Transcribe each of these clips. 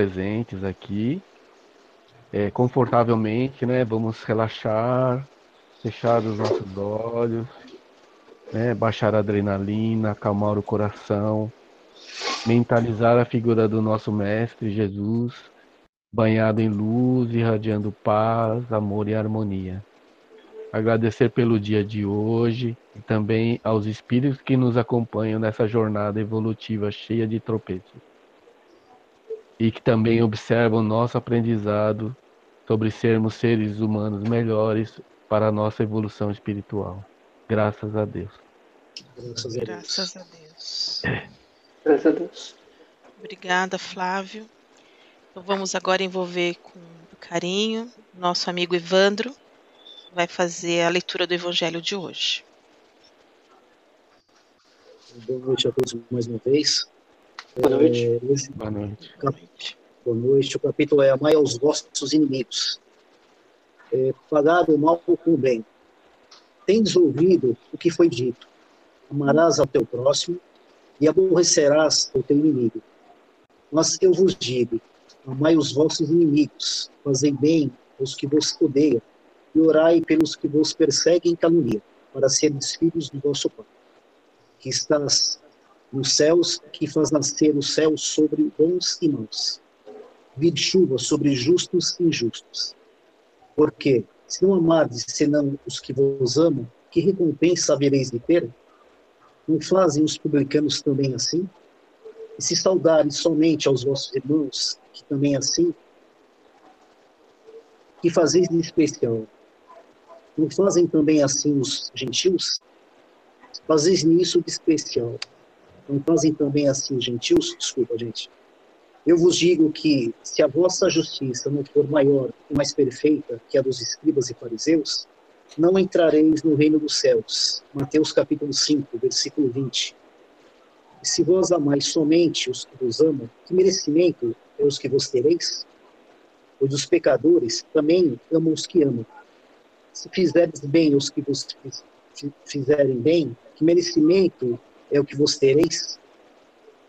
presentes aqui, é, confortavelmente, né? Vamos relaxar, fechar os nossos olhos, né? baixar a adrenalina, acalmar o coração, mentalizar a figura do nosso Mestre Jesus, banhado em luz, irradiando paz, amor e harmonia. Agradecer pelo dia de hoje e também aos espíritos que nos acompanham nessa jornada evolutiva cheia de tropeços e que também observam nosso aprendizado sobre sermos seres humanos melhores para a nossa evolução espiritual. Graças a Deus. Graças a Deus. Graças a Deus. Graças a Deus. Obrigada, Flávio. Então vamos agora envolver com carinho nosso amigo Evandro, que vai fazer a leitura do Evangelho de hoje. Boa noite a todos mais uma vez. Boa noite. É. Boa noite. Boa noite. O capítulo é Amai aos vossos inimigos. É, pagar o mal com o bem. Tens ouvido o que foi dito. Amarás ao teu próximo e aborrecerás o teu inimigo. Mas eu vos digo, amai os vossos inimigos, fazei bem aos que vos odeiam, e orai pelos que vos perseguem e caluniam, para serem filhos do vosso Pai, que estás nos céus, que faz nascer o céu sobre bons e maus. Vide chuva sobre justos e injustos. Porque, se não amardes senão os que vos amam, que recompensa havereis de ter? Não fazem os publicanos também assim? E se saudarem somente aos vossos irmãos, que também assim? Que fazeis de especial? Não fazem também assim os gentios? Fazeis nisso de especial não fazem também assim gentios? Desculpa, gente. Eu vos digo que, se a vossa justiça não for maior e mais perfeita que a dos escribas e fariseus, não entrareis no reino dos céus. Mateus capítulo 5, versículo 20. E se vós amais somente os que vos amam, que merecimento é os que vos tereis? Pois os pecadores também amam os que amam. Se fizerdes bem os que vos fizerem bem, que merecimento é o que vos tereis,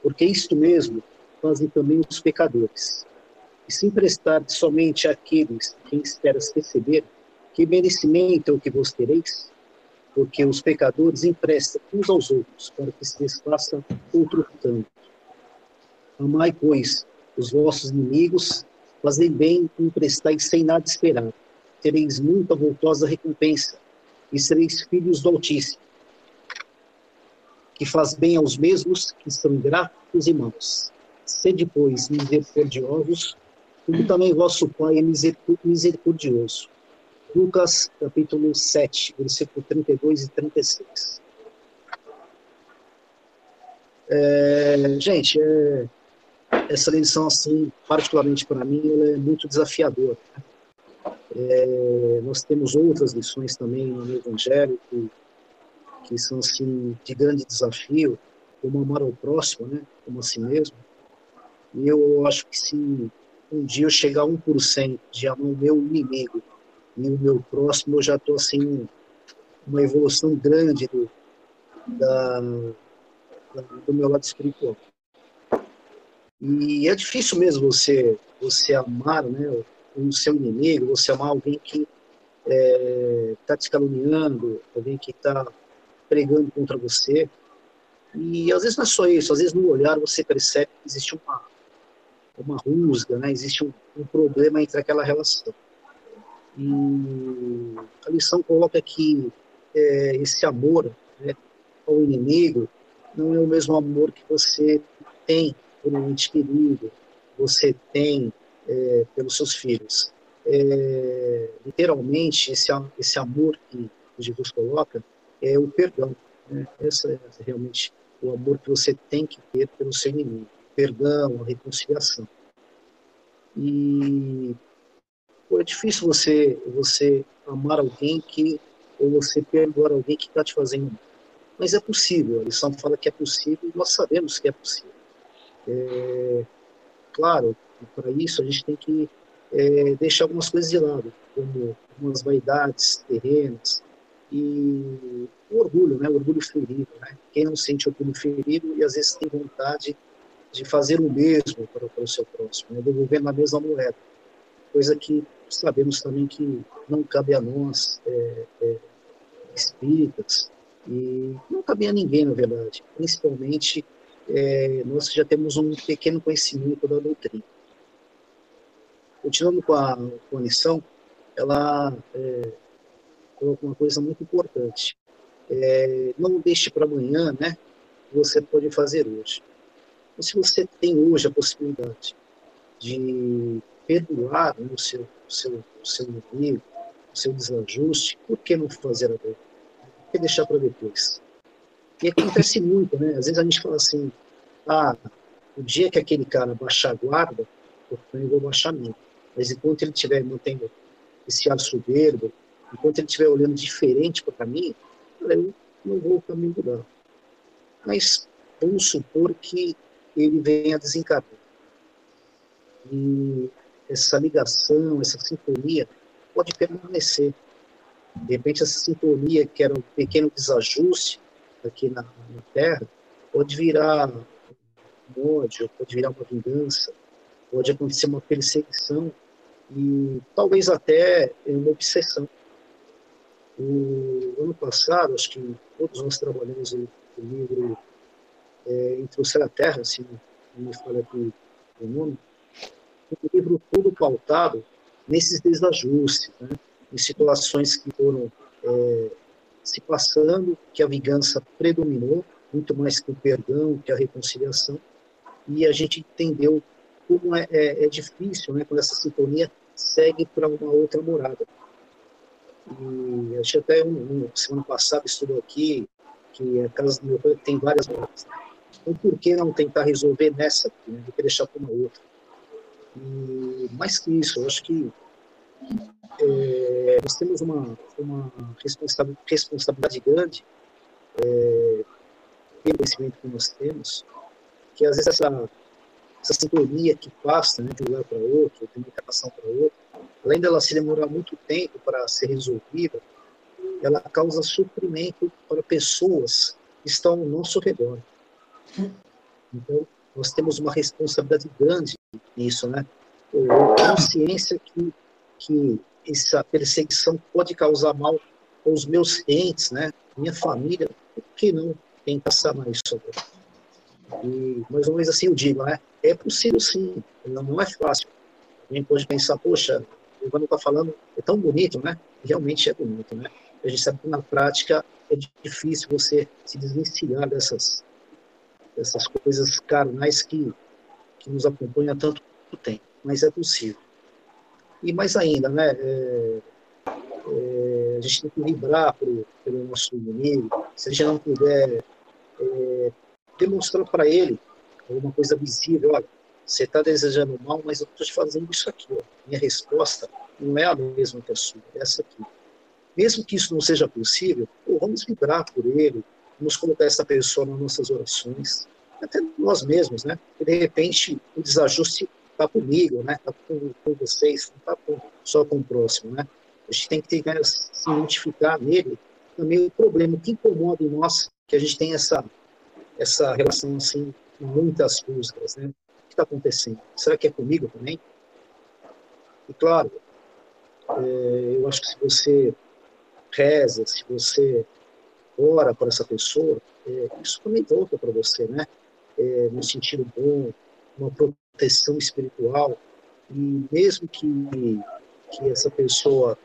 porque isto mesmo fazem também os pecadores. E se emprestar somente àqueles quem esperas receber, que merecimento é o que vos tereis? Porque os pecadores emprestam uns aos outros, para que se desfaça outro tanto. Amai, pois, os vossos inimigos, fazei bem e emprestai sem nada esperar. Tereis muita voltosa recompensa, e sereis filhos do Altíssimo que faz bem aos mesmos que são gratos e maus. Sede, pois, misericordiosos, como também vosso Pai é misericordioso. Lucas, capítulo 7, versículo 32 e 36. É, gente, é, essa lição, assim, particularmente para mim, é muito desafiadora. Né? É, nós temos outras lições também no Evangelho que que são assim de grande desafio, como amar ao próximo, né, como a si mesmo. E eu acho que se um dia eu chegar a 1% de amar o meu inimigo e o meu próximo, eu já estou assim uma evolução grande do, da, do meu lado espiritual. E é difícil mesmo você você amar, né, o seu inimigo, você amar alguém que está é, tá te caluniando, alguém que está pregando contra você. E às vezes não é só isso, às vezes no olhar você percebe que existe uma, uma rusga, né? existe um, um problema entre aquela relação. E a lição coloca que é, esse amor né, ao inimigo não é o mesmo amor que você tem por um ente querido, você tem é, pelos seus filhos. É, literalmente, esse, esse amor que Jesus coloca é o perdão. Né? Esse é realmente o amor que você tem que ter pelo seu inimigo. Perdão, a reconciliação. E pô, é difícil você, você amar alguém que, ou você perdoar alguém que está te fazendo mal. Mas é possível, a lição fala que é possível e nós sabemos que é possível. É, claro, para isso a gente tem que é, deixar algumas coisas de lado, como algumas vaidades terrenas, e o orgulho, né? O orgulho ferido, né? Quem não sente orgulho ferido e às vezes tem vontade de fazer o mesmo para, para o seu próximo, né? devolvendo a mesma moeda. Coisa que sabemos também que não cabe a nós, é, é, espíritas, e não cabe a ninguém, na verdade. Principalmente, é, nós já temos um pequeno conhecimento da doutrina. Continuando com a, com a lição, ela é, uma coisa muito importante. É, não deixe para amanhã, né? Você pode fazer hoje. Então, se você tem hoje a possibilidade de perdoar né, o, seu, o, seu, o seu amigo, o seu desajuste, por que não fazer agora? Por que deixar para depois? E acontece muito, né? Às vezes a gente fala assim, ah, o dia que aquele cara baixar a guarda, eu vou baixar a Mas enquanto ele estiver mantendo esse ar soberbo, enquanto ele estiver olhando diferente para mim, eu não vou o caminho mudar. Mas vamos supor que ele venha desencarnar. E essa ligação, essa sintonia pode permanecer. De repente, essa sintonia, que era um pequeno desajuste aqui na, na Terra, pode virar um ódio, pode virar uma vingança, pode acontecer uma perseguição e talvez até uma obsessão. O ano passado, acho que todos nós trabalhamos o, o livro é, Entre a Terra, se não me falha aqui o nome, um livro todo pautado nesses desajustes, né? em situações que foram é, se passando, que a vingança predominou, muito mais que o perdão, que a reconciliação, e a gente entendeu como é, é, é difícil, né, quando essa sintonia segue para uma outra morada. E a gente até, um, um, semana passada, estudou aqui que a casa do meu pai tem várias moradas. Então, por que não tentar resolver nessa aqui, né, do que deixar para uma outra? E mais que isso, eu acho que é, nós temos uma, uma responsabilidade grande é, pelo conhecimento que nós temos, que às vezes essa, essa sintonia que passa né, de um lugar para outro, de uma encarnação para outra, além dela se demorar muito tempo para ser resolvida, ela causa sofrimento para pessoas que estão ao nosso redor. Então, nós temos uma responsabilidade grande nisso, né? Consciência que, que essa perseguição pode causar mal aos meus entes, né? Minha família, por que não tentar sanar isso agora? E, mais ou menos assim eu digo, né? É possível sim, não é fácil. A gente pode pensar, poxa, o Evandro está falando, é tão bonito, né? Realmente é bonito, né? A gente sabe que na prática é difícil você se desvencilhar dessas, dessas coisas carnais que, que nos acompanham há tanto tempo, mas é possível. E mais ainda, né? É, é, a gente tem que vibrar pro, pelo nosso inimigo. Se a gente não puder é, demonstrar para ele alguma coisa visível, olha, você está desejando mal, mas eu estou te fazendo isso aqui. Ó. Minha resposta não é a mesma que a sua, é essa aqui. Mesmo que isso não seja possível, pô, vamos vibrar por ele, vamos colocar essa pessoa nas nossas orações, até nós mesmos, né? E de repente o desajuste está comigo, né? Está com, com, vocês, não está só com o próximo, né? A gente tem que ter, se identificar nele também o problema que incomoda em nós, que a gente tem essa essa relação assim, muitas rusgas, né? Que está acontecendo? Será que é comigo também? E claro, é, eu acho que se você reza, se você ora por essa pessoa, é, isso também volta para você, né? É, no sentido bom, uma proteção espiritual. E mesmo que, que essa pessoa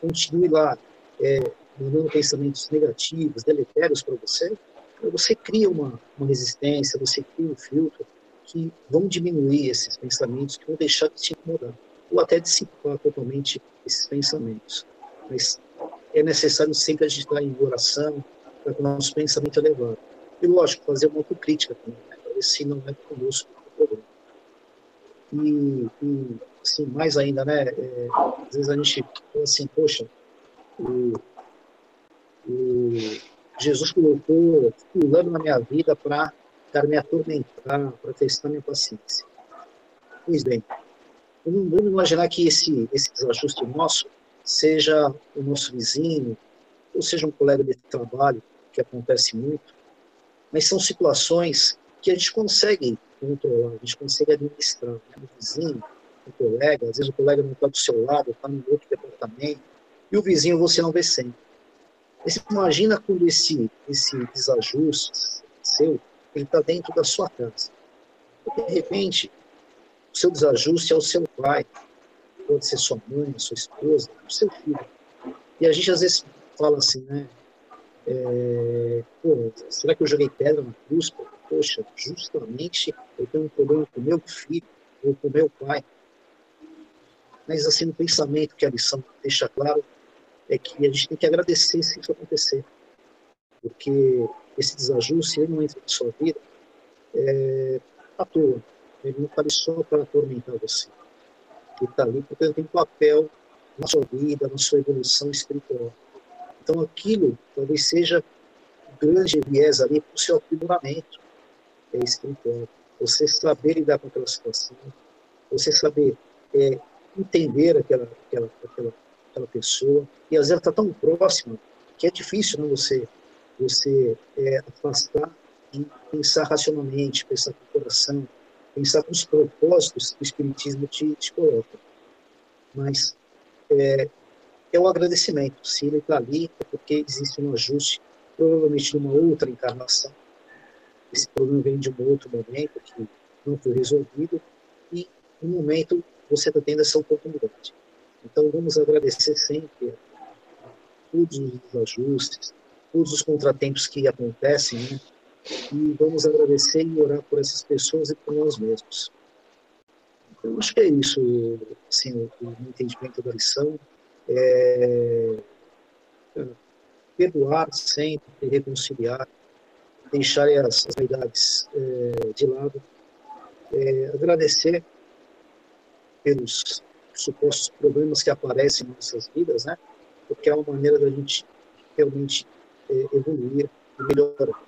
continue lá é, mandando pensamentos negativos, deletérios para você, você cria uma, uma resistência, você cria um filtro que vão diminuir esses pensamentos, que vão deixar de te incomodar, ou até dissipar totalmente esses pensamentos. Mas é necessário sempre a gente estar em oração, para que o nosso pensamento elevado. E, lógico, fazer uma autocrítica também, né, para ver se não é conosco o problema. E, e assim, mais ainda, né, é, às vezes a gente fala assim, poxa, o, o Jesus colocou fulano na minha vida para me atormentar, para testar minha paciência. Pois bem, vamos imaginar que esse, esse desajuste nosso seja o nosso vizinho, ou seja um colega de trabalho, que acontece muito, mas são situações que a gente consegue controlar, a gente consegue administrar. Né? O vizinho, o colega, às vezes o colega não está do seu lado, está no outro departamento, e o vizinho você não vê sempre. Mas imagina quando esse, esse desajuste seu, ele está dentro da sua casa. De repente, o seu desajuste é o seu pai, pode ser sua mãe, sua esposa, o seu filho. E a gente às vezes fala assim, né? É, pô, será que eu joguei pedra na cruz? Poxa, justamente eu tenho um problema com meu filho ou com meu pai. Mas assim, no pensamento que a lição deixa claro é que a gente tem que agradecer se isso acontecer. Porque esse desajuste, ele não entra na sua vida é, à toa. Ele não está ali só para atormentar você. Ele está ali porque ele tem papel na sua vida, na sua evolução espiritual. Então, aquilo talvez seja um grande viés ali para o seu aprimoramento é, espiritual. Você saber lidar com aquela situação, você saber é, entender aquela, aquela, aquela, aquela pessoa, e às vezes está tão próxima que é difícil né, você, você é, afastar e pensar racionalmente, pensar com o coração, pensar com os propósitos que o Espiritismo te, te coloca. Mas é, é o agradecimento. Se ele está ali, é porque existe um ajuste, provavelmente numa outra encarnação. Esse problema vem de um outro momento que não foi resolvido, e no momento você está tendo essa oportunidade. Então, vamos agradecer sempre todos os ajustes, todos os contratempos que acontecem, né? e vamos agradecer e orar por essas pessoas e por nós mesmos. Eu acho que é isso, assim, o, o entendimento da lição. É, perdoar sempre, reconciliar, deixar as, vaidades é, de lado, é, agradecer pelos supostos problemas que aparecem em nossas vidas, né? Porque é uma maneira da gente realmente evoluir e melhorar.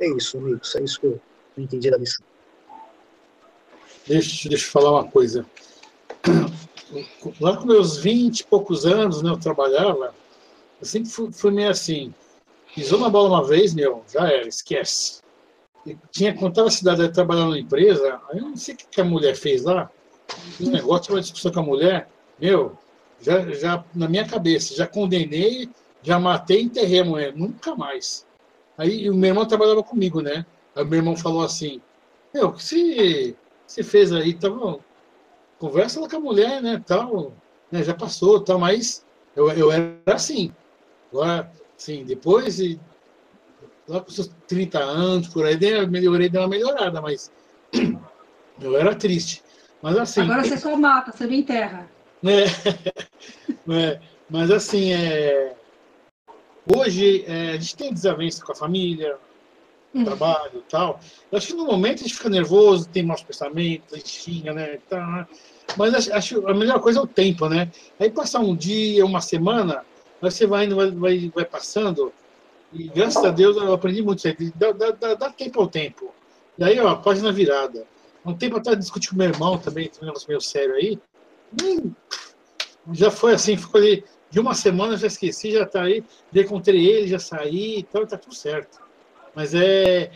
É isso, amigos, é isso que eu entendi da lição. Deixa, deixa eu falar uma coisa. Lá com meus 20 e poucos anos, né, eu trabalhava, eu sempre fui, fui meio assim, pisou na bola uma vez, meu, já era, esquece. E tinha, quando estava cidade trabalhando na empresa, aí eu não sei o que a mulher fez lá, um negócio, uma discussão com a mulher, meu, já, já na minha cabeça, já condenei, já matei e enterrei a mulher, nunca mais. Aí o meu irmão trabalhava comigo, né? Aí o meu irmão falou assim, meu, o que se você fez aí, bom? Conversa lá com a mulher, né, tal, né, já passou, tal, mas eu, eu era assim. Agora, assim, depois, lá com seus 30 anos, por aí, melhorei, deu uma melhorada, mas eu era triste. Mas assim. Agora você só mata, você não enterra. É, é, mas assim, é, hoje é, a gente tem desavença com a família, hum. trabalho e tal. Eu acho que no momento a gente fica nervoso, tem maus pensamentos, a gente xinga, né? Tá, mas acho, acho a melhor coisa é o tempo, né? Aí passar um dia, uma semana, você vai indo, vai, vai, vai passando, e graças a Deus eu aprendi muito isso aí. Dá, dá, dá, tempo ao tempo. E aí, ó, página virada. Um tempo atrás discuti com meu irmão também, tem um negócio meio sério aí. já foi assim, ficou ali de uma semana, já esqueci, já tá aí, encontrei ele, já saí, então tá tudo certo. Mas é,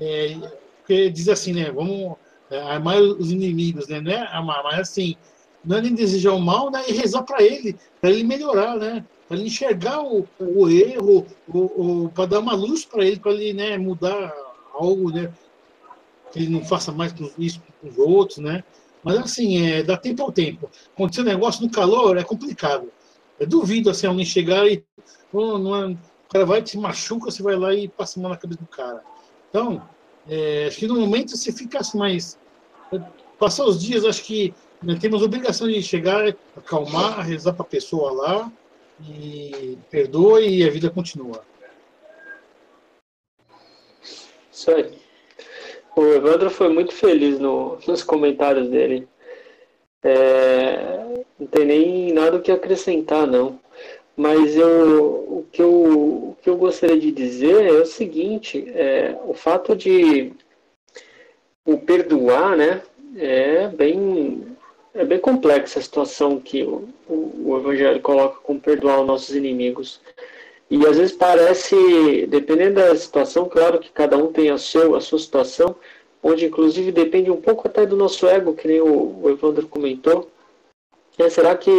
é porque diz assim, né? Vamos é, amar os inimigos, né? Não é mas assim, não é nem desejar o mal, né? E rezar para ele, para ele melhorar, né? Para ele enxergar o, o erro, o, o para dar uma luz para ele, para ele né, mudar algo, né? Que ele não faça mais isso com os outros, né? Mas assim, é, dá tempo ao tempo. Acontecer um negócio no calor é complicado. Eu duvido assim, alguém chegar e. Oh, não é, o cara vai, te machuca, você vai lá e passa a mão na cabeça do cara. Então, é, acho que no momento você fica assim, mais. Passar os dias, acho que né, temos obrigação de chegar, acalmar, rezar para a pessoa lá, e perdoe e a vida continua. Isso aí. O Evandro foi muito feliz no, nos comentários dele. É, não tem nem nada o que acrescentar, não. Mas eu, o, que eu, o que eu gostaria de dizer é o seguinte, é, o fato de o perdoar, né, é bem, é bem complexa a situação que o, o, o Evangelho coloca com perdoar os nossos inimigos. E às vezes parece, dependendo da situação, claro que cada um tem a, seu, a sua situação, onde inclusive depende um pouco até do nosso ego, que nem o, o Evandro comentou. É, será que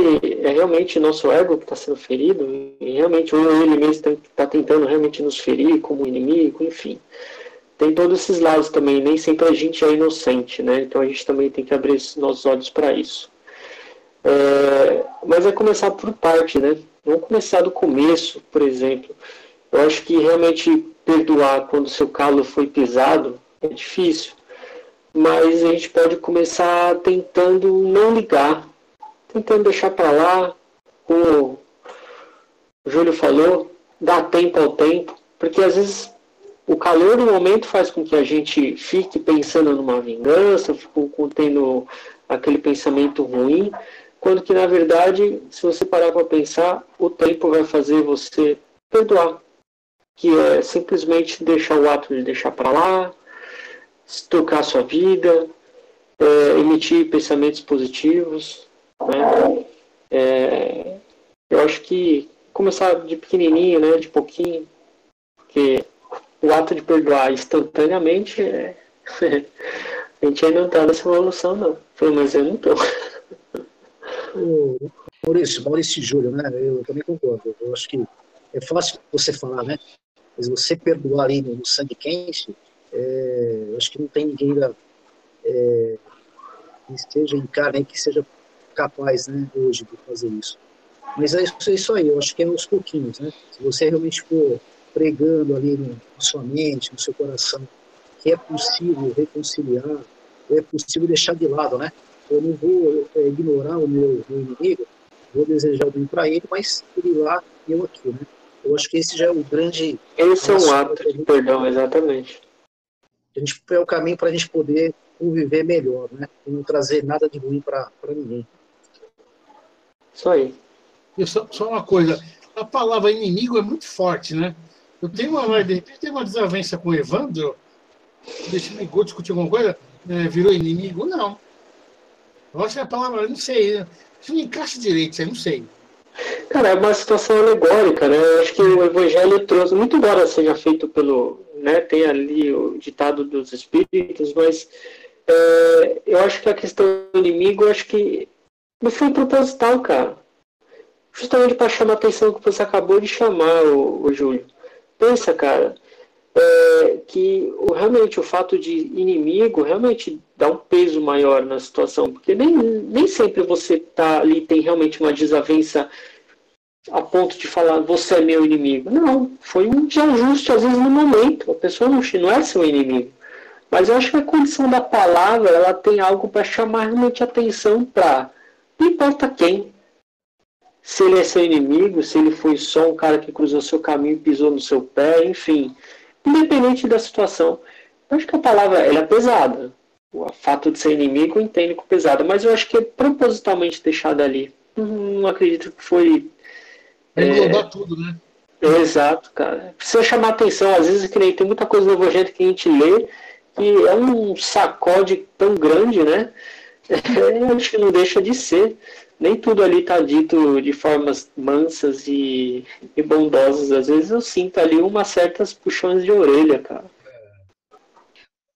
é realmente nosso ego que está sendo ferido? E realmente ou ele mesmo está tentando realmente nos ferir como inimigo, enfim. Tem todos esses lados também, nem sempre a gente é inocente, né? Então a gente também tem que abrir nossos olhos para isso. É, mas é começar por parte, né? Vamos começar do começo, por exemplo. Eu acho que realmente perdoar quando seu calo foi pisado é difícil, mas a gente pode começar tentando não ligar, tentando deixar para lá, como o Júlio falou, dar tempo ao tempo, porque às vezes o calor do momento faz com que a gente fique pensando numa vingança, fique tendo aquele pensamento ruim, quando que na verdade, se você parar para pensar, o tempo vai fazer você perdoar, que é simplesmente deixar o ato de deixar para lá, tocar sua vida, é, emitir pensamentos positivos, né? É, eu acho que começar de pequenininho, né, de pouquinho, porque o ato de perdoar instantaneamente, é... a gente ainda não está nessa evolução, não. Pelo menos eu não estou. Maurício, Maurício Júlio, né? Eu também concordo. Eu acho que é fácil você falar, né? Mas você perdoar ali no, sangue quente, é, acho que não tem ninguém da, é, que esteja em carne, que seja capaz, né, hoje de fazer isso. Mas é isso, é isso aí, eu acho que é aos pouquinhos, né? Se você realmente for pregando ali no, na sua mente, no seu coração, que é possível reconciliar, é possível deixar de lado, né? Eu não vou é, ignorar o meu, meu, inimigo, vou desejar o bem para ele, mas ele lá e eu aqui, né? Eu acho que esse já é o grande. Esse é um ato de perdão, exatamente. A gente é o caminho para a gente poder conviver melhor, né? E não trazer nada de ruim para ninguém. Isso aí. E só, só uma coisa, a palavra inimigo é muito forte, né? Eu tenho uma, de repente, tem uma desavença com o Evandro, deixa me discutir alguma coisa, é, virou inimigo? Não. Eu acho que a palavra, não sei, né? isso não encaixa direito, eu não sei. Cara, é uma situação alegórica, né? Eu acho que o Evangelho trouxe, muito embora seja feito pelo, né, tem ali o ditado dos Espíritos, mas é, eu acho que a questão do inimigo, eu acho que não foi proposital, cara. Justamente para chamar a atenção que você acabou de chamar, o, o Júlio. Pensa, cara, é, que o, realmente o fato de inimigo realmente dá um peso maior na situação, porque nem, nem sempre você tá ali tem realmente uma desavença a ponto de falar você é meu inimigo. Não, foi um desajuste às vezes no momento. A pessoa não, não é seu inimigo. Mas eu acho que a condição da palavra ela tem algo para chamar realmente atenção para não importa quem. Se ele é seu inimigo, se ele foi só um cara que cruzou seu caminho e pisou no seu pé, enfim independente da situação. Eu acho que a palavra ela é pesada. O fato de ser inimigo eu entendo com pesada, mas eu acho que é propositalmente deixada ali. Não acredito que foi. É, englobar tudo, né? exato, cara. Precisa chamar atenção, às vezes que nem tem muita coisa no Evangelho que a gente lê que é um sacode tão grande, né? É, acho que não deixa de ser nem tudo ali está dito de formas mansas e, e, bondosas. Às vezes eu sinto ali umas certas puxões de orelha, cara.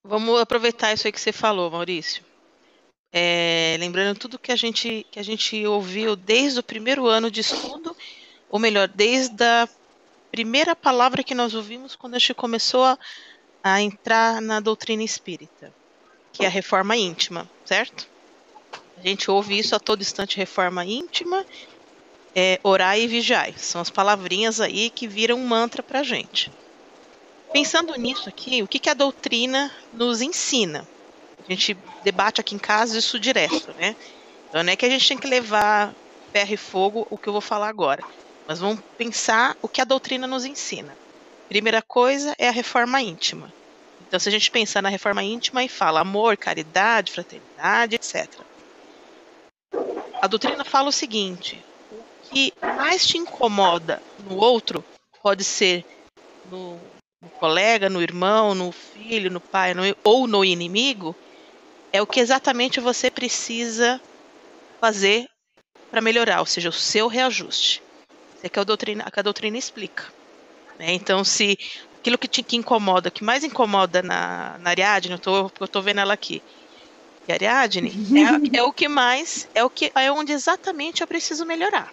Vamos aproveitar isso aí que você falou, Maurício. É, lembrando tudo que a gente que a gente ouviu desde o primeiro ano de estudo, ou melhor, desde a primeira palavra que nós ouvimos quando a gente começou a, a entrar na doutrina espírita, que é a reforma íntima, certo? A gente ouve isso a todo instante, reforma íntima, é, orar e vigiar. São as palavrinhas aí que viram um mantra pra gente. Pensando nisso aqui, o que, que a doutrina nos ensina? A gente debate aqui em casa isso direto, né? Então não é que a gente tem que levar ferro e fogo o que eu vou falar agora. Mas vamos pensar o que a doutrina nos ensina. Primeira coisa é a reforma íntima. Então, se a gente pensar na reforma íntima e fala amor, caridade, fraternidade, etc a doutrina fala o seguinte: o que mais te incomoda no outro pode ser no, no colega, no irmão, no filho, no pai no, ou no inimigo, é o que exatamente você precisa fazer para melhorar, ou seja, o seu reajuste. É que a doutrina, que a doutrina explica. Né? Então, se aquilo que te que incomoda, que mais incomoda na, na Ariadne, eu tô, eu vendo ela aqui. E a Ariadne é, é o que mais, é o que é onde exatamente eu preciso melhorar.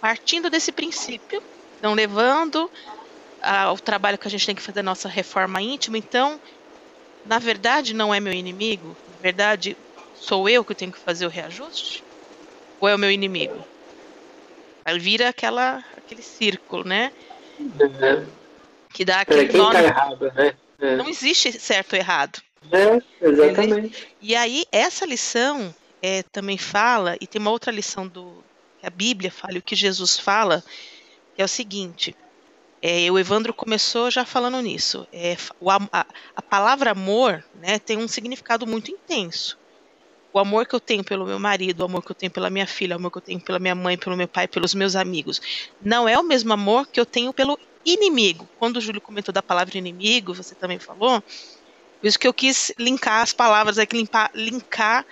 Partindo desse princípio, não levando ao trabalho que a gente tem que fazer nossa reforma íntima, então, na verdade, não é meu inimigo, na verdade, sou eu que tenho que fazer o reajuste? Ou é o meu inimigo? Aí vira aquela, aquele círculo, né? Uhum. Que dá É, aquele quem nó. tá errado, né? É, Não existe certo ou errado. É, exatamente. E aí, essa lição é, também fala, e tem uma outra lição do que a Bíblia fala, e o que Jesus fala, que é o seguinte. É, o Evandro começou já falando nisso. É, o a, a palavra amor né, tem um significado muito intenso. O amor que eu tenho pelo meu marido, o amor que eu tenho pela minha filha, o amor que eu tenho pela minha mãe, pelo meu pai, pelos meus amigos, não é o mesmo amor que eu tenho pelo inimigo. Quando o Júlio comentou da palavra inimigo, você também falou, por isso que eu quis linkar as palavras aqui, limpar, linkar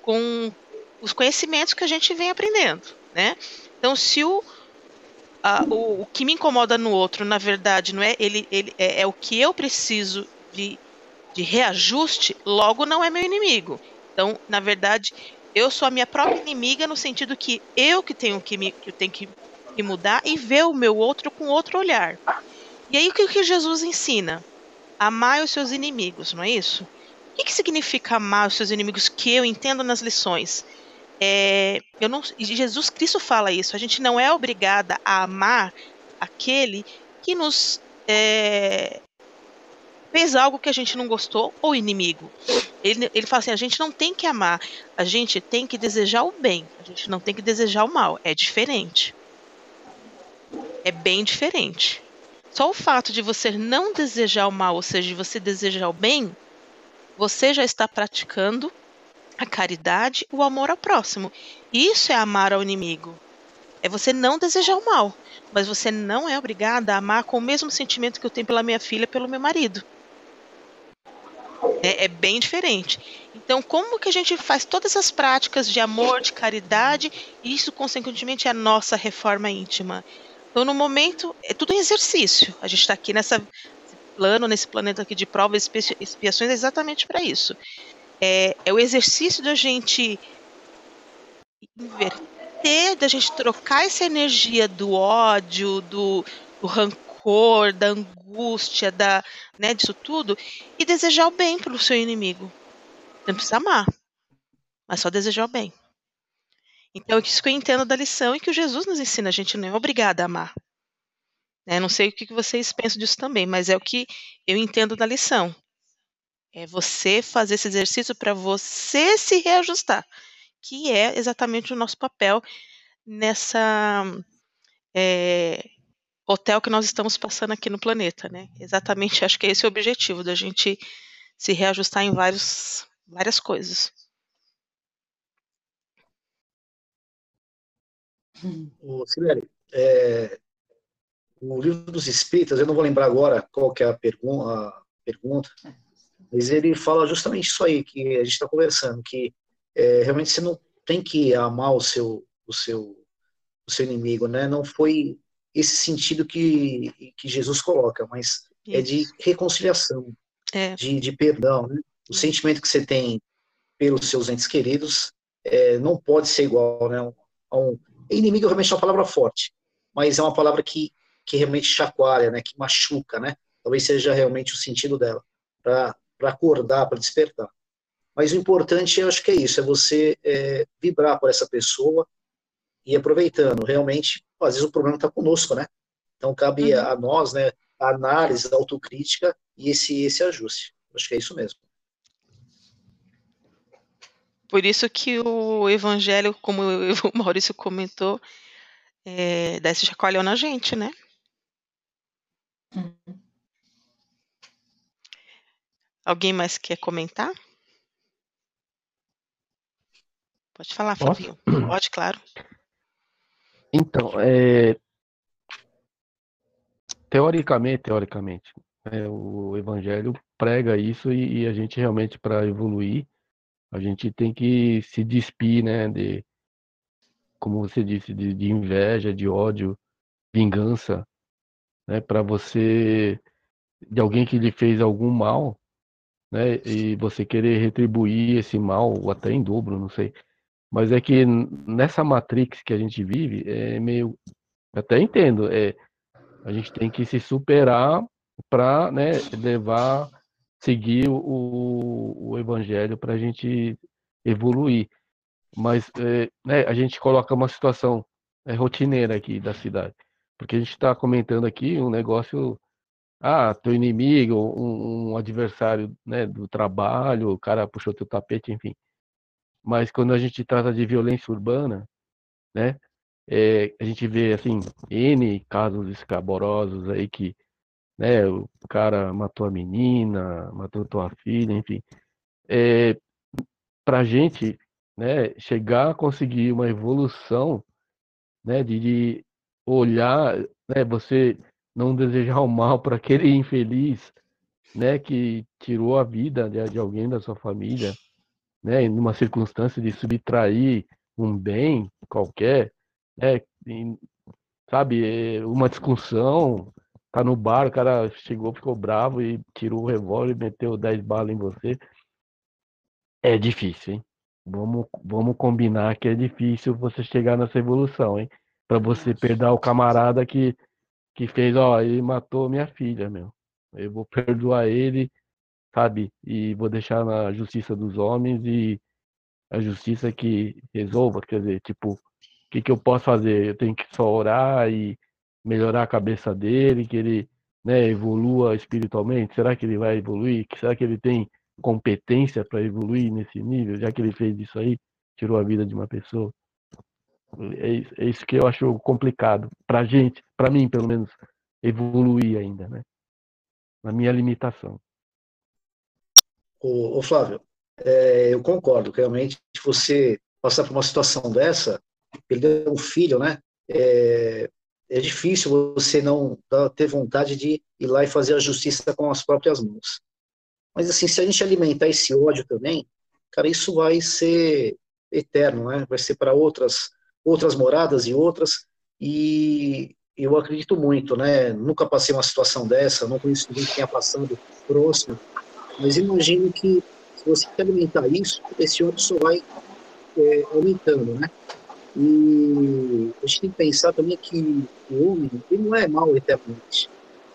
com os conhecimentos que a gente vem aprendendo, né? Então, se o, a- o, o que me incomoda no outro, na verdade, não é ele, ele é, é o que eu preciso de, de reajuste, logo não é meu inimigo. Então, na verdade, eu sou a minha própria inimiga no sentido que eu que tenho que me que tenho que, que mudar e ver o meu outro com outro olhar. E aí o que, que Jesus ensina? Amar os seus inimigos, não é isso? O que, que significa amar os seus inimigos que eu entendo nas lições? É, eu não, Jesus Cristo fala isso. A gente não é obrigada a amar aquele que nos é, fez algo que a gente não gostou ou inimigo. Ele, ele fala assim: a gente não tem que amar, a gente tem que desejar o bem, a gente não tem que desejar o mal. É diferente. É bem diferente. Só o fato de você não desejar o mal, ou seja, de você desejar o bem, você já está praticando a caridade, o amor ao próximo. Isso é amar ao inimigo. É você não desejar o mal, mas você não é obrigada a amar com o mesmo sentimento que eu tenho pela minha filha, pelo meu marido. É, é bem diferente. Então, como que a gente faz todas essas práticas de amor, de caridade, e isso, consequentemente, é a nossa reforma íntima? Então, no momento, é tudo um exercício. A gente está aqui nessa nesse plano, nesse planeta aqui de provas e expi- expiações, é exatamente para isso. É, é o exercício da gente inverter, da gente trocar essa energia do ódio, do, do rancor, da angústia, da, né, disso tudo, e desejar o bem para o seu inimigo. Não precisa amar, mas só desejar o bem. Então, é isso que eu entendo da lição e que o Jesus nos ensina. A gente não é obrigada a amar. Né? Não sei o que que vocês pensam disso também, mas é o que eu entendo da lição. É você fazer esse exercício para você se reajustar, que é exatamente o nosso papel nessa é, hotel que nós estamos passando aqui no planeta, né? Exatamente, acho que é esse o objetivo da gente se reajustar em vários, várias coisas. Ô, Sibeli, é, o livro dos Espíritas, eu não vou lembrar agora qual que é a, pergun a pergunta, mas ele fala justamente isso aí que a gente está conversando, que é, realmente você não tem que amar o seu, o seu, o seu inimigo, né? Não foi esse sentido que, que Jesus coloca, mas é de Isso. reconciliação, É, de, de perdão, né? O sentimento que você tem pelos seus entes queridos é, não pode ser igual, né? A um, inimigo realmente é uma palavra forte, mas é uma palavra que, que realmente chacoalha, né? Que machuca, né? Talvez seja realmente o sentido dela, para acordar, para despertar. Mas o importante, eu acho que é isso, é você é, vibrar por essa pessoa e aproveitando. Realmente, às vezes o problema está conosco, né? Então cabe Uhum. a nós, né? A análise, a autocrítica e esse, esse ajuste. Acho que é isso mesmo. por isso que o evangelho, como o Maurício comentou, é, dá esse chacoalhão na gente, né? Alguém mais quer comentar? Pode falar, Posso? Flavinho. Pode, claro. Então, é, teoricamente, teoricamente, é, o Evangelho prega isso e, e a gente realmente, para evoluir, a gente tem que se despir, né, de, como você disse, de, de inveja, de ódio, vingança, né, para você de alguém que lhe fez algum mal, né? E você querer retribuir esse mal, ou até em dobro, não sei. Mas é que nessa matrix que a gente vive, é meio. Até entendo, é, a gente tem que se superar para né, levar, seguir o, o evangelho para a gente evoluir. Mas é, né, a gente coloca uma situação é, rotineira aqui da cidade. Porque a gente está comentando aqui um negócio ah, teu inimigo, um, um adversário né, do trabalho, o cara puxou teu tapete, enfim. Mas quando a gente trata de violência urbana, né, é, a gente vê assim n casos escaborosos aí que, né, o cara matou a menina, matou tua filha, enfim. É, para gente, né, chegar a conseguir uma evolução, né, de, de olhar, né, você não desejar o mal para aquele infeliz, né, que tirou a vida de, de alguém da sua família, né, em uma circunstância de subtrair um bem qualquer, né, em, sabe, é, uma discussão, tá no bar, o cara chegou, ficou bravo e tirou o revólver e meteu 10 balas em você. É difícil, hein? Vamos, vamos combinar que é difícil você chegar nessa evolução, hein? Para você perder o camarada que que fez, ó, ele matou minha filha, meu. Eu vou perdoar ele, sabe? E vou deixar na justiça dos homens e a justiça que resolva, quer dizer, tipo, o que, que eu posso fazer? Eu tenho que só orar e melhorar a cabeça dele, que ele né, evolua espiritualmente? Será que ele vai evoluir? Será que ele tem competência para evoluir nesse nível, já que ele fez isso aí, tirou a vida de uma pessoa? É, é isso que eu acho complicado para gente, para mim pelo menos, evoluir ainda, né? Na minha limitação. Ô, ô Flávio, é, eu concordo, realmente você passar por uma situação dessa, perder um filho, né? É, é difícil você não ter vontade de ir lá e fazer a justiça com as próprias mãos. Mas assim, se a gente alimentar esse ódio também, cara, isso vai ser eterno, né? Vai ser para outras outras moradas e outras, e eu acredito muito, né? Nunca passei uma situação dessa, não conheço ninguém que tenha passado próximo, mas imagino que se você alimentar isso, esse ódio só vai é, aumentando, né? E a gente tem que pensar também que o homem ele não é mal eternamente.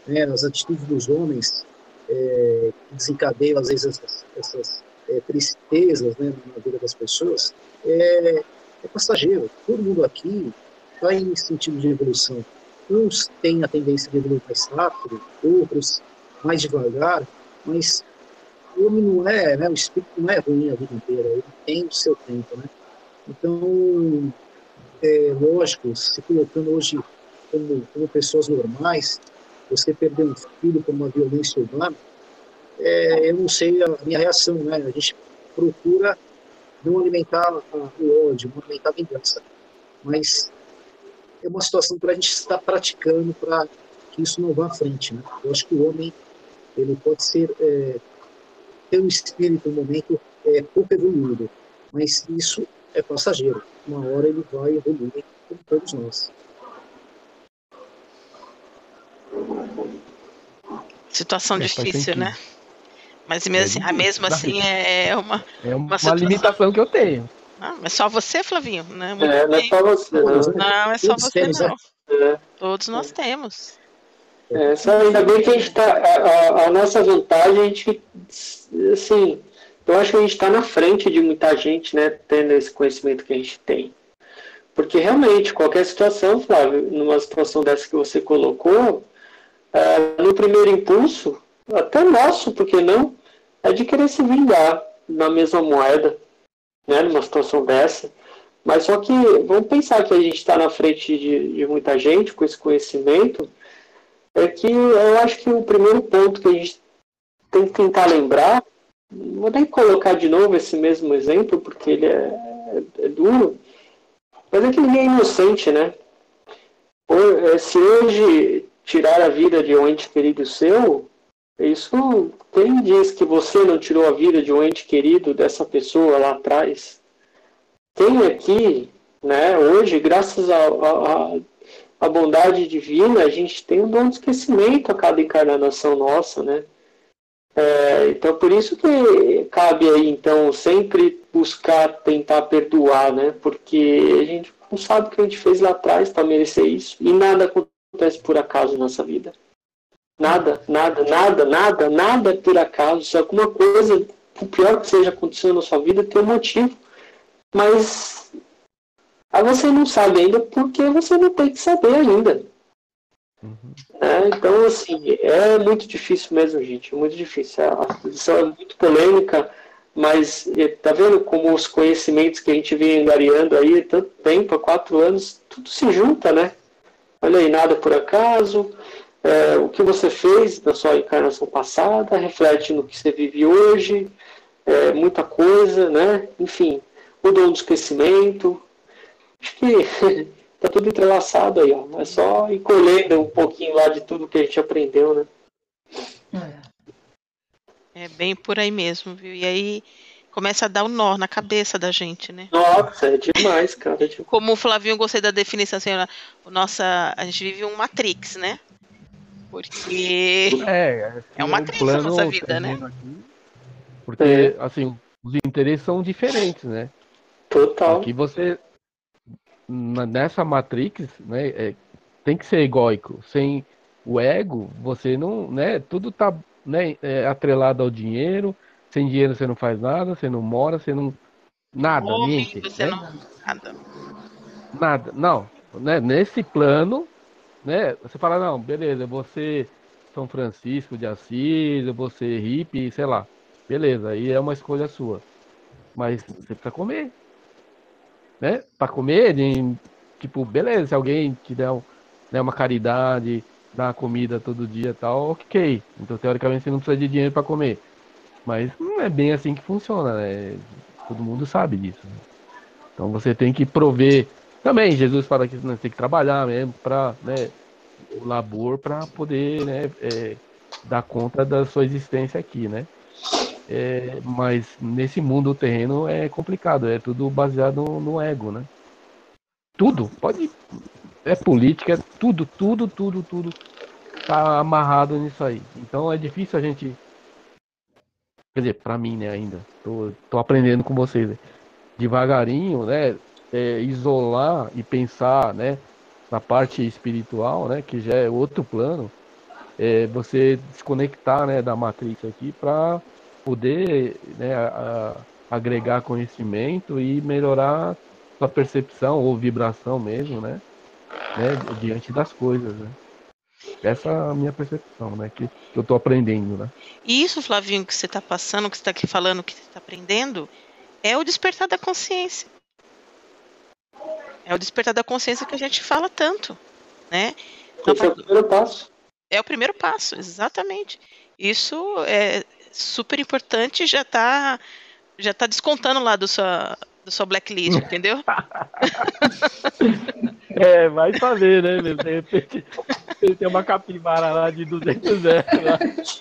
Né? As atitudes dos homens é, desencadeiam, às vezes, essas, essas é, tristezas né, na vida das pessoas, é, é passageiro. Todo mundo aqui está em sentido de evolução. Uns têm a tendência de evoluir mais rápido, outros mais devagar, mas homem não é, né, o espírito não é ruim a vida inteira, ele tem o seu tempo, né? Então, é lógico, se colocando hoje como, como pessoas normais, você perder um filho por uma violência urbana, é, eu não sei a minha reação, né? A gente procura não alimentar o ódio, não alimentar a vingança. Mas é uma situação para a gente estar praticando para que isso não vá à frente. Né? Eu acho que o homem ele pode ser é, ter um espírito, um momento é, pouco evoluído, mas isso é passageiro. Uma hora ele vai evoluir, como todos nós. Situação é, difícil, né? Mas mesmo, assim, ah, mesmo assim é, é uma, é uma, uma limitação que eu tenho. Ah, mas só você, Flavinho? Né? é, não é só você. Não, não é só Todos você, temos, não. É. Todos nós temos. É, só ainda bem que a gente está. A, a, nossa vantagem, a gente. Assim, eu acho que a gente está na frente de muita gente, né? Tendo esse conhecimento que a gente tem. Porque realmente, qualquer situação, Flávio, numa situação dessa que você colocou, é, no primeiro impulso, até nosso, porque não? é de querer se vingar na mesma moeda, né, numa situação dessa. Mas só que vamos pensar que a gente está na frente de, de, muita gente com esse conhecimento, é que eu acho que o primeiro ponto que a gente tem que tentar lembrar, vou nem colocar de novo esse mesmo exemplo, porque ele é, é, duro, mas é que ninguém é inocente, né? É, se hoje tirar a vida de um ente querido seu, isso, quem diz que você não tirou a vida de um ente querido dessa pessoa lá atrás? Quem aqui, né, hoje, graças a, a, a a bondade divina, a gente tem um dom de esquecimento a cada encarnação nossa, né? É, então, por isso que cabe aí, então, sempre buscar tentar perdoar, né? Porque a gente não sabe o que a gente fez lá atrás para merecer isso. E nada acontece por acaso na nossa vida. Nada, nada, nada, nada, nada é por acaso. Se alguma coisa, o pior que seja acontecendo na sua vida, tem um motivo. Mas aí você não sabe ainda porque você não tem que saber ainda. Uhum. É, então, assim, é muito difícil mesmo, gente. É muito difícil. A posição é muito polêmica, mas tá vendo como os conhecimentos que a gente vem angariando aí tanto tempo, há quatro anos, tudo se junta, né? Olha aí, nada por acaso. É, o que você fez na sua encarnação passada reflete no que você vive hoje, é, muita coisa, né? Enfim, o dom do esquecimento. Acho que tá tudo entrelaçado aí, ó. É só ir colhendo um pouquinho lá de tudo que a gente aprendeu, né? É bem por aí mesmo, viu? E aí começa a dar um nó na cabeça da gente, né? Nossa, é demais, cara. É Como o Flavinho gostei da definição, assim, a, nossa, a gente vive um Matrix, né? Porque é, é uma Matrix a nossa vida, né? Aqui, porque, é. assim, os interesses são diferentes, né? Total. Aqui você nessa Matrix, né, é, tem que ser egóico. Sem o ego, você não, né, tudo tá, né, é, atrelado ao dinheiro. Sem dinheiro você não faz nada, você não mora, você não nada, Morre, você né? não nada. Nada, não, né, nesse plano, né, você fala não, beleza, você São Francisco de Assis, você hippie, sei lá. Beleza, aí é uma escolha sua. Mas você precisa comer né? Para comer, de, tipo, beleza, se alguém te der né, uma caridade, dar comida todo dia tal, ok. Então, teoricamente, você não precisa de dinheiro para comer. Mas não é bem assim que funciona, né? Todo mundo sabe disso. Né? Então, você tem que prover. Também, Jesus fala que você tem que trabalhar mesmo para, né? O labor para poder, né? É, dar conta da sua existência aqui, né? É, mas nesse mundo terreno é complicado, é tudo baseado no, no ego, né? Tudo, pode. É política, é tudo, tudo, tudo, tudo tá amarrado nisso aí. Então é difícil a gente. Quer dizer, pra mim, né, ainda. Tô, tô aprendendo com vocês. Né? Devagarinho, né? É, isolar e pensar, né? Na parte espiritual, né? Que já é outro plano. É, você desconectar, né, da matriz aqui para poder né, a, a agregar conhecimento e melhorar sua percepção ou vibração mesmo, né? né diante das coisas, né? Essa é a minha percepção, né? Que, que eu estou aprendendo, né? E isso, Flavinho, que você está passando, que você está aqui falando, que você está aprendendo, é o despertar da consciência. É o despertar da consciência que a gente fala tanto, né? Esse é o primeiro passo. É o primeiro passo, exatamente. Isso é, super importante já tá já tá descontando lá do sua do sua blacklist, entendeu? é, vai saber, né, meu? De repente ele tem uma capivara lá de 200 anos.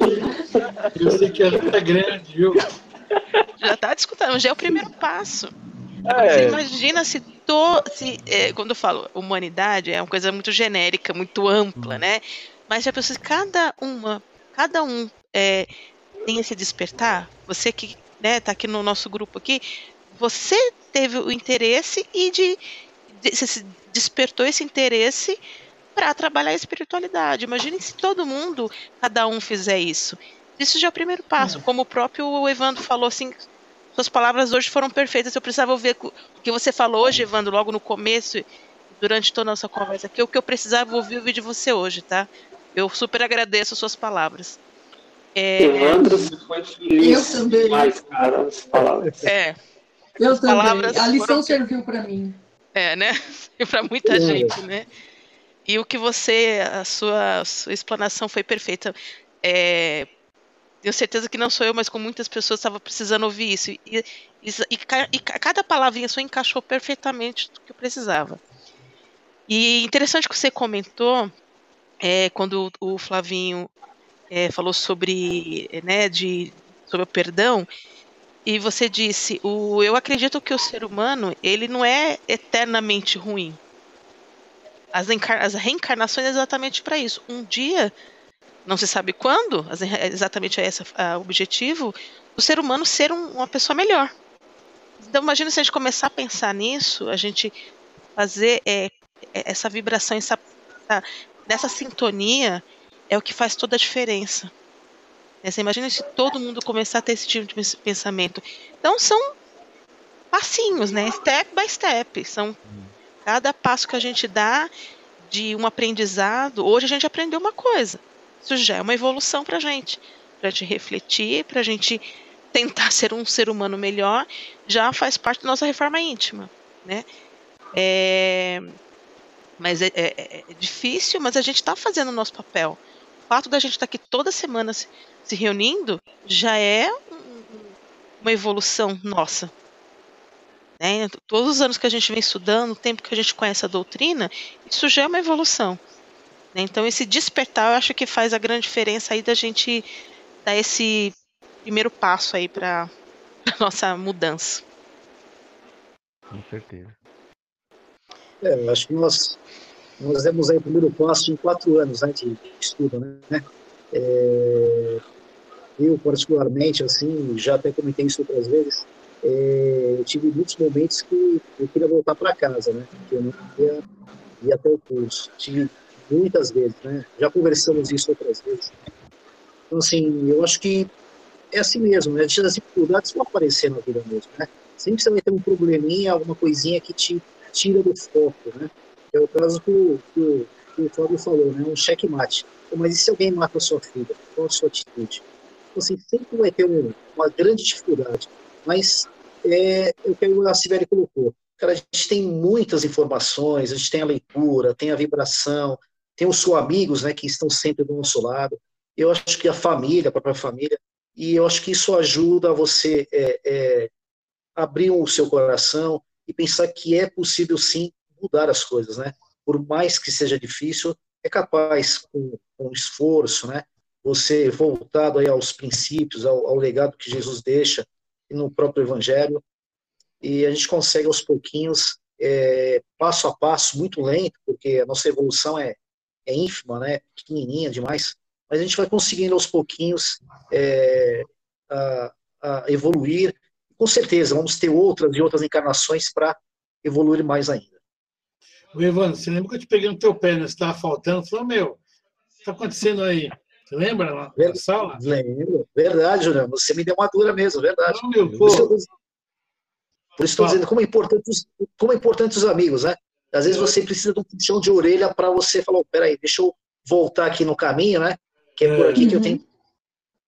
Eu sei que ela é grande, viu? Já tá descontando, já é o primeiro passo. É. Você imagina se, to, se é, quando eu falo humanidade, é uma coisa muito genérica, muito ampla, hum. né? Mas já pensou se cada uma, cada um é, tem esse despertar, você que né, tá aqui no nosso grupo aqui, você teve o interesse e de, de se despertou esse interesse para trabalhar a espiritualidade. Imagine se todo mundo, cada um fizer isso. Isso já é o primeiro passo. É. Como o próprio Evandro falou, assim, suas palavras hoje foram perfeitas. Eu precisava ouvir o que você falou hoje, Evandro, logo no começo, durante toda a nossa conversa aqui. O que eu precisava ouvir de você hoje, tá? Eu super agradeço as suas palavras. É... Evandro foi feliz eu também. mais, cara, as palavras. É. Eu as também. A lição foram... serviu para mim. É, né? E para muita é. gente, né? E o que você, a sua, a sua explanação foi perfeita. É, tenho certeza que não sou eu, mas com muitas pessoas estava precisando ouvir isso. E, e, e, e, cada palavrinha só encaixou perfeitamente do que eu precisava. E interessante que você comentou, é, quando o Flavinho é, falou sobre, né, de, sobre o perdão, e você disse, o, eu acredito que o ser humano ele não é eternamente ruim. as, as reencarnações é exatamente para isso. Um dia, não se sabe quando, exatamente é esse o objetivo, o ser humano ser um, uma pessoa melhor. Então, imagina se a gente começar a pensar nisso, a gente fazer é, é essa vibração, essa, essa, nessa sintonia, é o que faz toda a diferença. É, você imagina se todo mundo começar a ter esse tipo de pensamento. Então, são passinhos, né? Step by step. São cada passo que a gente dá de um aprendizado. Hoje a gente aprendeu uma coisa. Isso já é uma evolução para a gente. Para a gente refletir, para a gente tentar ser um ser humano melhor, já faz parte da nossa reforma íntima, né? É, mas é, é, é difícil, mas a gente está fazendo o nosso papel. O fato da gente estar tá aqui toda semana se, se reunindo já é um, uma evolução nossa. Né? Todos os anos que a gente vem estudando, o tempo que a gente conhece a doutrina, isso já é uma evolução. Né? Então, esse despertar, eu acho que faz a grande diferença aí da gente dar esse primeiro passo aí para a nossa mudança. Com certeza. É, eu acho que nós, nós demos aí o primeiro passo em quatro anos né, de estudo, né? É, eu, particularmente, assim, já até comentei isso outras vezes, é, eu tive muitos momentos que eu queria voltar para casa, né? Que eu não queria ir até o curso. Tive muitas vezes, né? Já conversamos isso outras vezes. Então, assim, eu acho que é assim mesmo, né? As dificuldades vão aparecer na vida mesmo, né? Sempre você vai ter um probleminha, alguma coisinha que te tira do foco, né? É o caso que o, que que o Fábio falou, né? Um checkmate. Mas e se alguém mata a sua filha? Qual a sua atitude? Então, assim, sempre vai ter um, uma grande dificuldade. Mas é, o que a Sibeli colocou. Cara, a gente tem muitas informações, a gente tem a leitura, tem a vibração, tem os seus amigos, né, que estão sempre do nosso lado. Eu acho que a família, a própria família, e eu acho que isso ajuda você é, é, abrir o seu coração e pensar que é possível sim mudar as coisas, né? Por mais que seja difícil, é capaz com, com esforço, né? Você voltado aí aos princípios, ao, ao legado que Jesus deixa no próprio Evangelho, e a gente consegue aos pouquinhos, é, passo a passo, muito lento, porque a nossa evolução é, é ínfima, né? Pequenininha demais, mas a gente vai conseguindo aos pouquinhos é, a, a evoluir. Com certeza, vamos ter outras e outras encarnações para evoluir mais ainda. O Evandro, você lembra que eu te peguei no teu pé, né? Você estava faltando, falou, meu, o que está acontecendo aí? Você lembra lá na sala? Lembro, verdade, Juliano. Você me deu uma dura mesmo, verdade. Não, meu, por, isso, por isso estou dizendo como é, importante, como é importante os amigos, né? Às vezes você precisa de um puxão de orelha para você falar, oh, peraí, deixa eu voltar aqui no caminho, né? que é por aqui uhum. que eu tenho.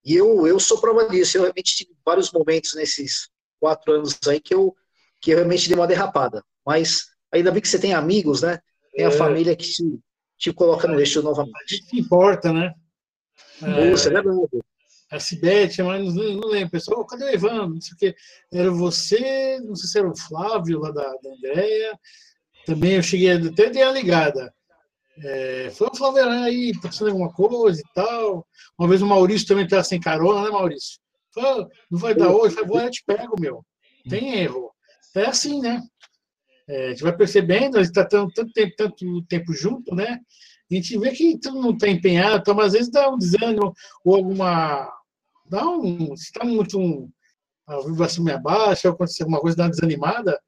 E eu, eu sou prova disso. Eu realmente tive vários momentos nesses quatro anos aí que eu, que eu realmente dei uma derrapada. Mas ainda bem que você tem amigos, né? Tem a é. família que te, te coloca no eixo novamente. A gente importa, né? É, Nossa, é verdade. A Cibete, mas não, não lembro, pessoal, cadê o Evandro? Não sei o que. Era você, não sei se era o Flávio lá da, da Andréia. Também eu cheguei, até dei a ligada. É, falou, Flávio, aí, tá precisando de alguma coisa e tal. Uma vez o Maurício também tá sem carona, né, Maurício? Falou, não vai dar hoje? Falei, vou, eu te pego, meu. Tem erro. É assim, né? É, a gente vai percebendo, a gente está tanto, tanto, tempo, tanto tempo junto, né? A gente vê que todo mundo está empenhado, então, às vezes dá um desânimo ou alguma. Dá um. Se está muito. Um, a vibração meio baixa, ou acontecer alguma coisa, dá uma desanimada.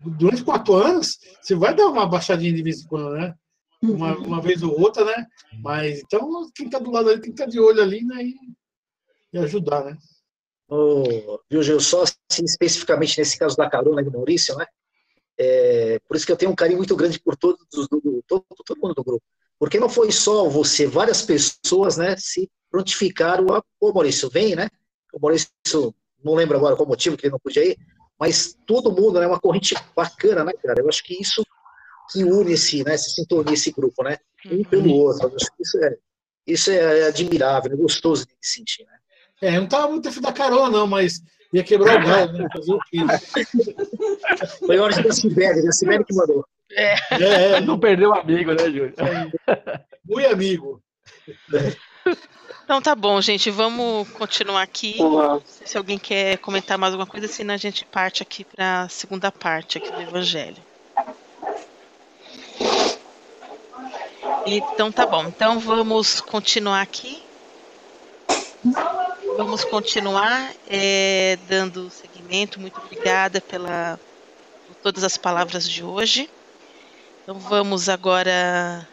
Durante quatro anos, você vai dar uma baixadinha de vez em quando, né? uma, uma vez ou outra, né? Mas então quem está do lado ali tem que estar tá de olho ali, né? E, e ajudar, né? Oh, viu, Gil, só assim, especificamente nesse caso da carona do Maurício, né? É, por isso que eu tenho um carinho muito grande por todos, do, do, todo, todo mundo do grupo. Porque não foi só você, várias pessoas, né, se prontificaram a, pô, Maurício, vem, né? O Maurício, não lembro agora qual motivo que ele não podia ir, mas todo mundo, né, uma corrente bacana, né, cara? Eu acho que isso que une esse, né, se sintonia esse grupo, né? Um pelo uhum. outro. Isso é, isso é admirável, é gostoso de sentir, né? É, não tava muito afim da carona, não, mas ia quebrar o galho, né? Fazer o quê? Foi hora da Sibéria, né? Sibéria que mandou. É. é, é. Não perdeu o amigo, né, Júlio? É. Muito amigo. Então tá bom, gente. Vamos continuar aqui. Olá. Se alguém quer comentar mais alguma coisa, senão a gente parte aqui para a segunda parte aqui do Evangelho. Então tá bom. Então vamos continuar aqui. Vamos continuar é, dando seguimento. Muito obrigada pela por todas as palavras de hoje. Então vamos agora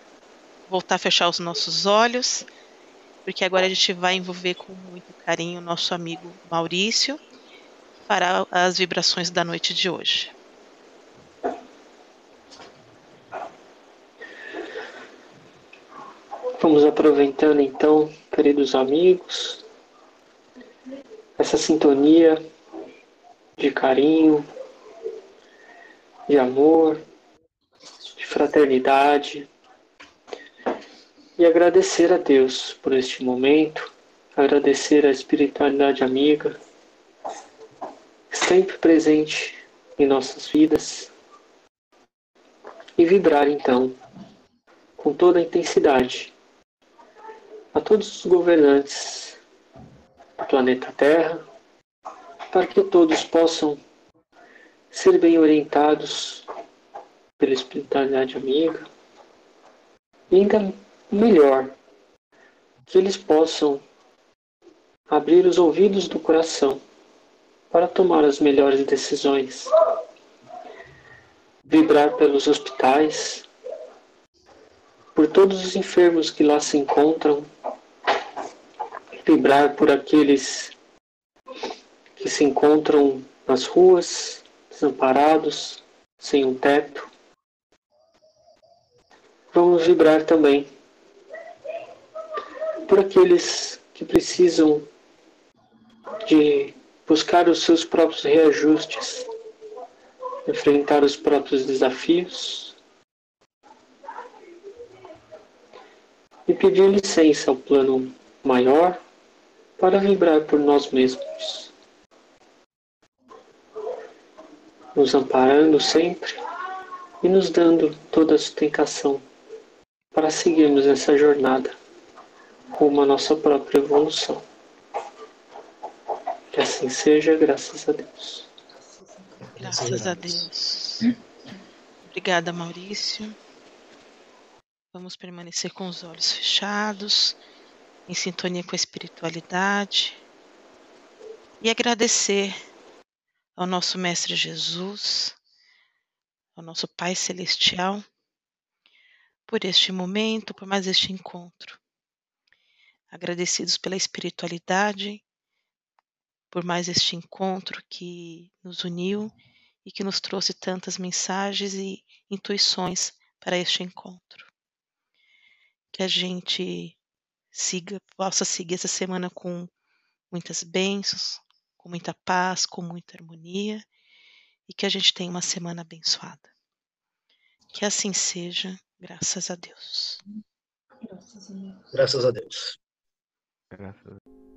voltar a fechar os nossos olhos, porque agora a gente vai envolver com muito carinho o nosso amigo Maurício para as vibrações da noite de hoje. Vamos aproveitando então, queridos amigos, essa sintonia de carinho, de amor, de fraternidade. E agradecer a Deus por este momento, agradecer a espiritualidade amiga, sempre presente em nossas vidas e vibrar então com toda a intensidade a todos os governantes planeta Terra, para que todos possam ser bem orientados pela espiritualidade amiga, e ainda melhor, que eles possam abrir os ouvidos do coração para tomar as melhores decisões, vibrar pelos hospitais, por todos os enfermos que lá se encontram, vibrar por aqueles que se encontram nas ruas, desamparados, sem um teto. Vamos vibrar também por aqueles que precisam de buscar os seus próprios reajustes, enfrentar os próprios desafios e pedir licença ao plano maior para vibrar por nós mesmos, nos amparando sempre e nos dando toda a sustentação para seguirmos essa jornada rumo à nossa própria evolução. Que assim seja, graças a Deus. Graças a Deus. Obrigada, Maurício. Vamos permanecer com os olhos fechados em sintonia com a espiritualidade e agradecer ao nosso Mestre Jesus, ao nosso Pai Celestial, por este momento, por mais este encontro. Agradecidos pela espiritualidade, por mais este encontro que nos uniu e que nos trouxe tantas mensagens e intuições para este encontro. Que a gente siga, possa seguir essa semana com muitas bênçãos, com muita paz, com muita harmonia e que a gente tenha uma semana abençoada. Que assim seja, graças a Deus. Graças a Deus. Graças a Deus. Graças a Deus.